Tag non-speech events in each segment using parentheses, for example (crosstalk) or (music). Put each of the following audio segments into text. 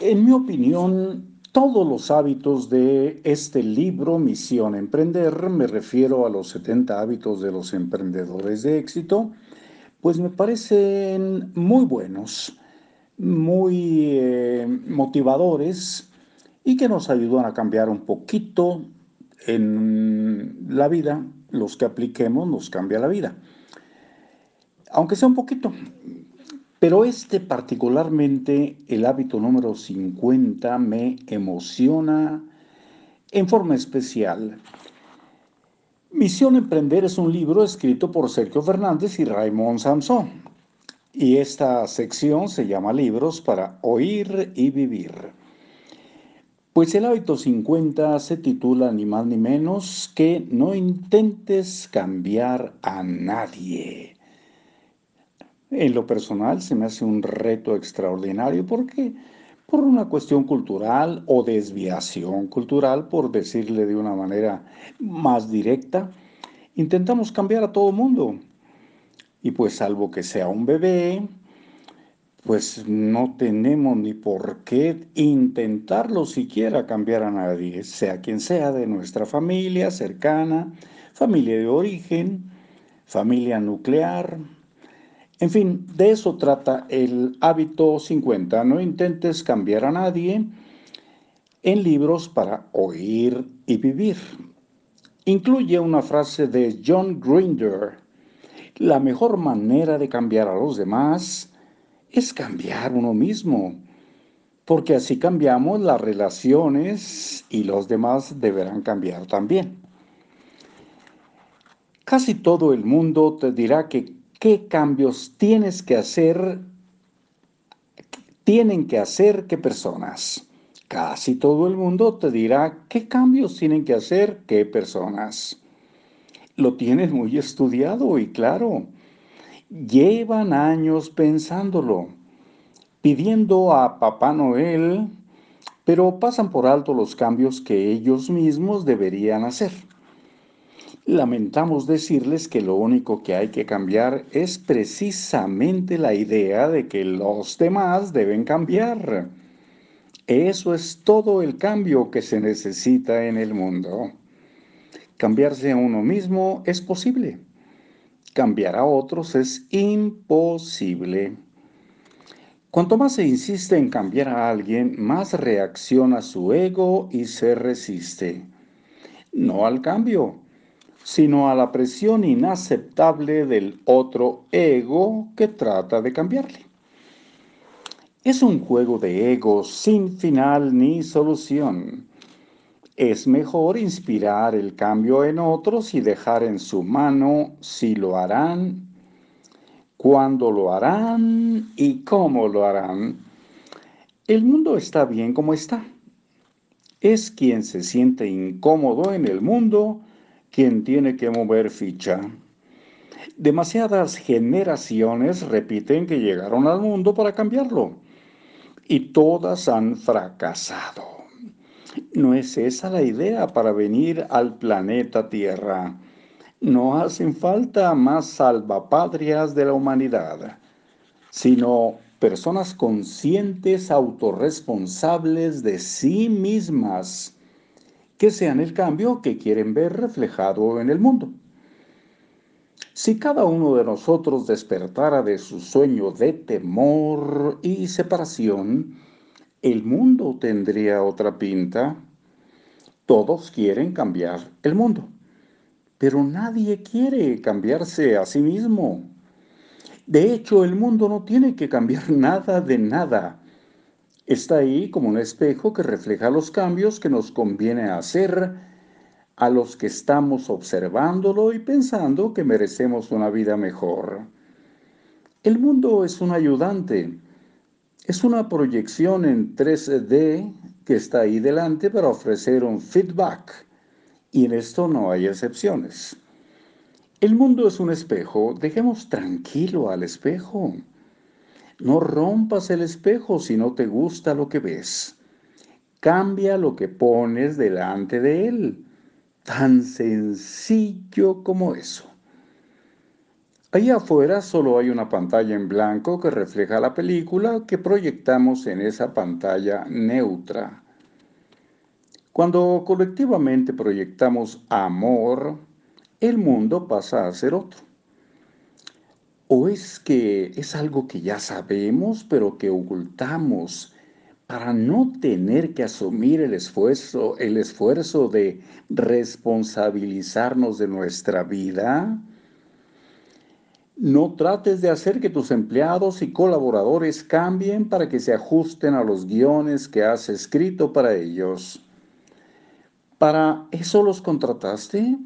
En mi opinión, todos los hábitos de este libro, Misión Emprender, me refiero a los 70 hábitos de los emprendedores de éxito, pues me parecen muy buenos, muy eh, motivadores y que nos ayudan a cambiar un poquito en la vida. Los que apliquemos nos cambia la vida. Aunque sea un poquito. Pero este particularmente, el hábito número 50, me emociona en forma especial. Misión Emprender es un libro escrito por Sergio Fernández y Raymond Samson. Y esta sección se llama Libros para oír y vivir. Pues el hábito 50 se titula ni más ni menos que no intentes cambiar a nadie. En lo personal se me hace un reto extraordinario porque por una cuestión cultural o desviación cultural, por decirle de una manera más directa, intentamos cambiar a todo mundo. Y pues salvo que sea un bebé, pues no tenemos ni por qué intentarlo siquiera cambiar a nadie, sea quien sea de nuestra familia cercana, familia de origen, familia nuclear, en fin, de eso trata el hábito 50. No intentes cambiar a nadie en libros para oír y vivir. Incluye una frase de John Grinder. La mejor manera de cambiar a los demás es cambiar uno mismo, porque así cambiamos las relaciones y los demás deberán cambiar también. Casi todo el mundo te dirá que qué cambios tienes que hacer, tienen que hacer qué personas. Casi todo el mundo te dirá qué cambios tienen que hacer qué personas. Lo tienes muy estudiado y claro. Llevan años pensándolo, pidiendo a Papá Noel, pero pasan por alto los cambios que ellos mismos deberían hacer. Lamentamos decirles que lo único que hay que cambiar es precisamente la idea de que los demás deben cambiar. Eso es todo el cambio que se necesita en el mundo. Cambiarse a uno mismo es posible. Cambiar a otros es imposible. Cuanto más se insiste en cambiar a alguien, más reacciona su ego y se resiste. No al cambio sino a la presión inaceptable del otro ego que trata de cambiarle. Es un juego de ego sin final ni solución. Es mejor inspirar el cambio en otros y dejar en su mano si lo harán, cuándo lo harán y cómo lo harán. El mundo está bien como está. Es quien se siente incómodo en el mundo quien tiene que mover ficha. Demasiadas generaciones repiten que llegaron al mundo para cambiarlo y todas han fracasado. No es esa la idea para venir al planeta Tierra. No hacen falta más salvapatrias de la humanidad, sino personas conscientes, autorresponsables de sí mismas que sean el cambio que quieren ver reflejado en el mundo. Si cada uno de nosotros despertara de su sueño de temor y separación, el mundo tendría otra pinta. Todos quieren cambiar el mundo, pero nadie quiere cambiarse a sí mismo. De hecho, el mundo no tiene que cambiar (laughs) nada de nada Está ahí como un espejo que refleja los cambios que nos conviene hacer a los que estamos observándolo y pensando que merecemos una vida mejor. El mundo es un ayudante, es una proyección en 3D que está ahí delante para ofrecer un feedback y en esto no hay excepciones. El mundo es un espejo, dejemos tranquilo al espejo. No rompas el espejo si no te gusta lo que ves. Cambia lo que pones delante de él. Tan sencillo como eso. Ahí afuera solo hay una pantalla en blanco que refleja la película que proyectamos en esa pantalla neutra. Cuando colectivamente proyectamos amor, el mundo pasa a ser otro. ¿O es que es algo que ya sabemos pero que ocultamos para no tener que asumir el esfuerzo, el esfuerzo de responsabilizarnos de nuestra vida? No trates de hacer que tus empleados y colaboradores cambien para que se ajusten a los guiones que has escrito para ellos. ¿Para eso los contrataste?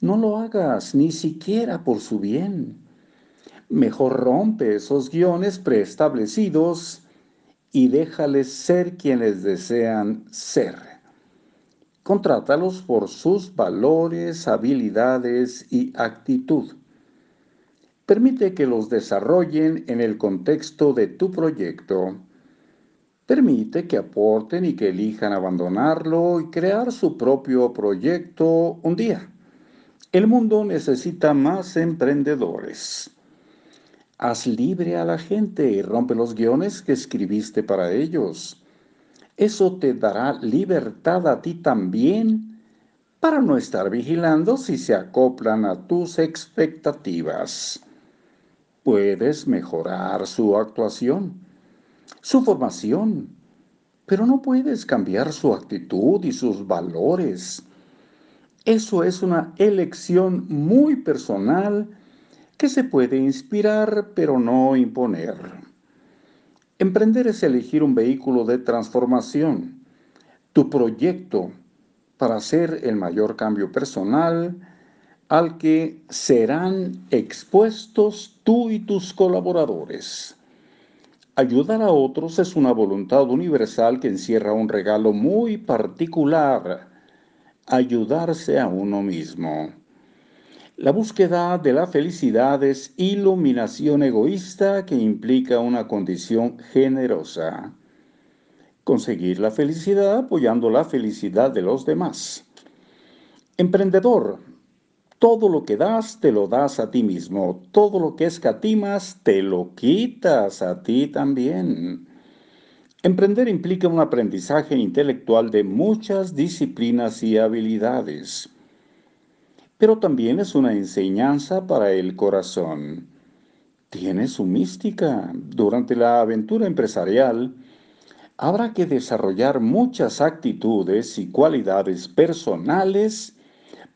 No lo hagas, ni siquiera por su bien. Mejor rompe esos guiones preestablecidos y déjales ser quienes desean ser. Contrátalos por sus valores, habilidades y actitud. Permite que los desarrollen en el contexto de tu proyecto. Permite que aporten y que elijan abandonarlo y crear su propio proyecto un día. El mundo necesita más emprendedores. Haz libre a la gente y rompe los guiones que escribiste para ellos. Eso te dará libertad a ti también para no estar vigilando si se acoplan a tus expectativas puedes mejorar su actuación, su formación, pero no puedes cambiar su actitud y sus valores. Eso es una elección muy personal que se puede inspirar pero no imponer. Emprender es elegir un vehículo de transformación, tu proyecto para hacer el mayor cambio personal, al que serán expuestos tú y tus colaboradores. Ayudar a otros es una voluntad universal que encierra un regalo muy particular, ayudarse a uno mismo. La búsqueda de la felicidad es iluminación egoísta que implica una condición generosa. Conseguir la felicidad apoyando la felicidad de los demás. Emprendedor, todo lo que das, te lo das a ti mismo. Todo lo que escatimas, te lo quitas a ti también. Emprender implica un aprendizaje intelectual de muchas disciplinas y habilidades, pero también es una enseñanza para el corazón. Tiene su mística. Durante la aventura empresarial, habrá que desarrollar muchas actitudes y cualidades personales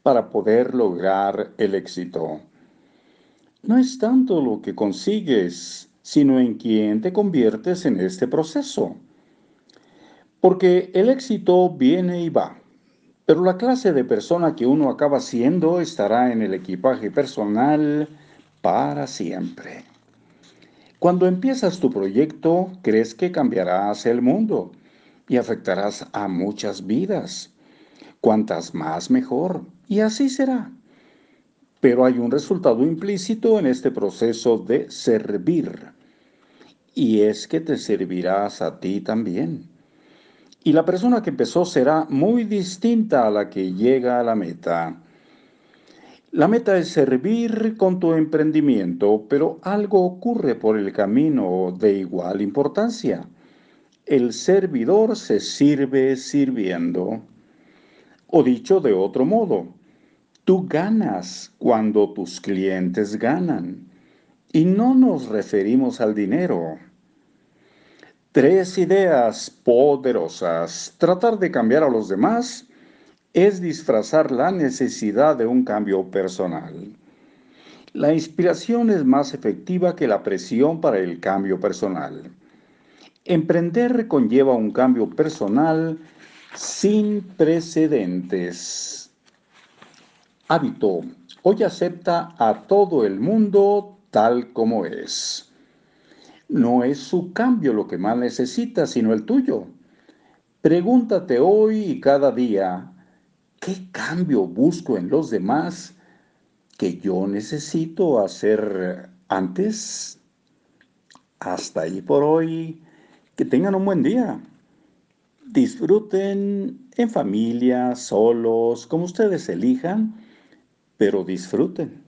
para poder lograr el éxito. No es tanto lo que consigues, sino en quién te conviertes en este proceso. Porque el éxito viene y va, pero la clase de persona que uno acaba siendo estará en el equipaje personal para siempre. Cuando empiezas tu proyecto, crees que cambiarás el mundo y afectarás a muchas vidas. Cuantas más mejor y así será. Pero hay un resultado implícito en este proceso de servir, y es que te servirás a ti también. Y la persona que empezó será muy distinta a la que llega a la meta. La meta es servir con tu emprendimiento, pero algo ocurre por el camino de igual importancia. El servidor se sirve sirviendo. O dicho de otro modo, Tú ganas cuando tus clientes ganan. Y no nos referimos al dinero. Tres ideas poderosas. Tratar de cambiar a los demás es disfrazar la necesidad de un cambio personal. La inspiración es más efectiva que la presión para el cambio personal. Emprender conlleva un cambio personal sin precedentes hábito. Hoy acepta a todo el mundo tal como es. No es su cambio lo que más necesita, sino el tuyo. Pregúntate hoy y cada día, ¿qué cambio busco en los demás que yo necesito hacer antes? Hasta ahí por hoy. Que tengan un buen día. Disfruten en familia, solos, como ustedes elijan pero disfruten.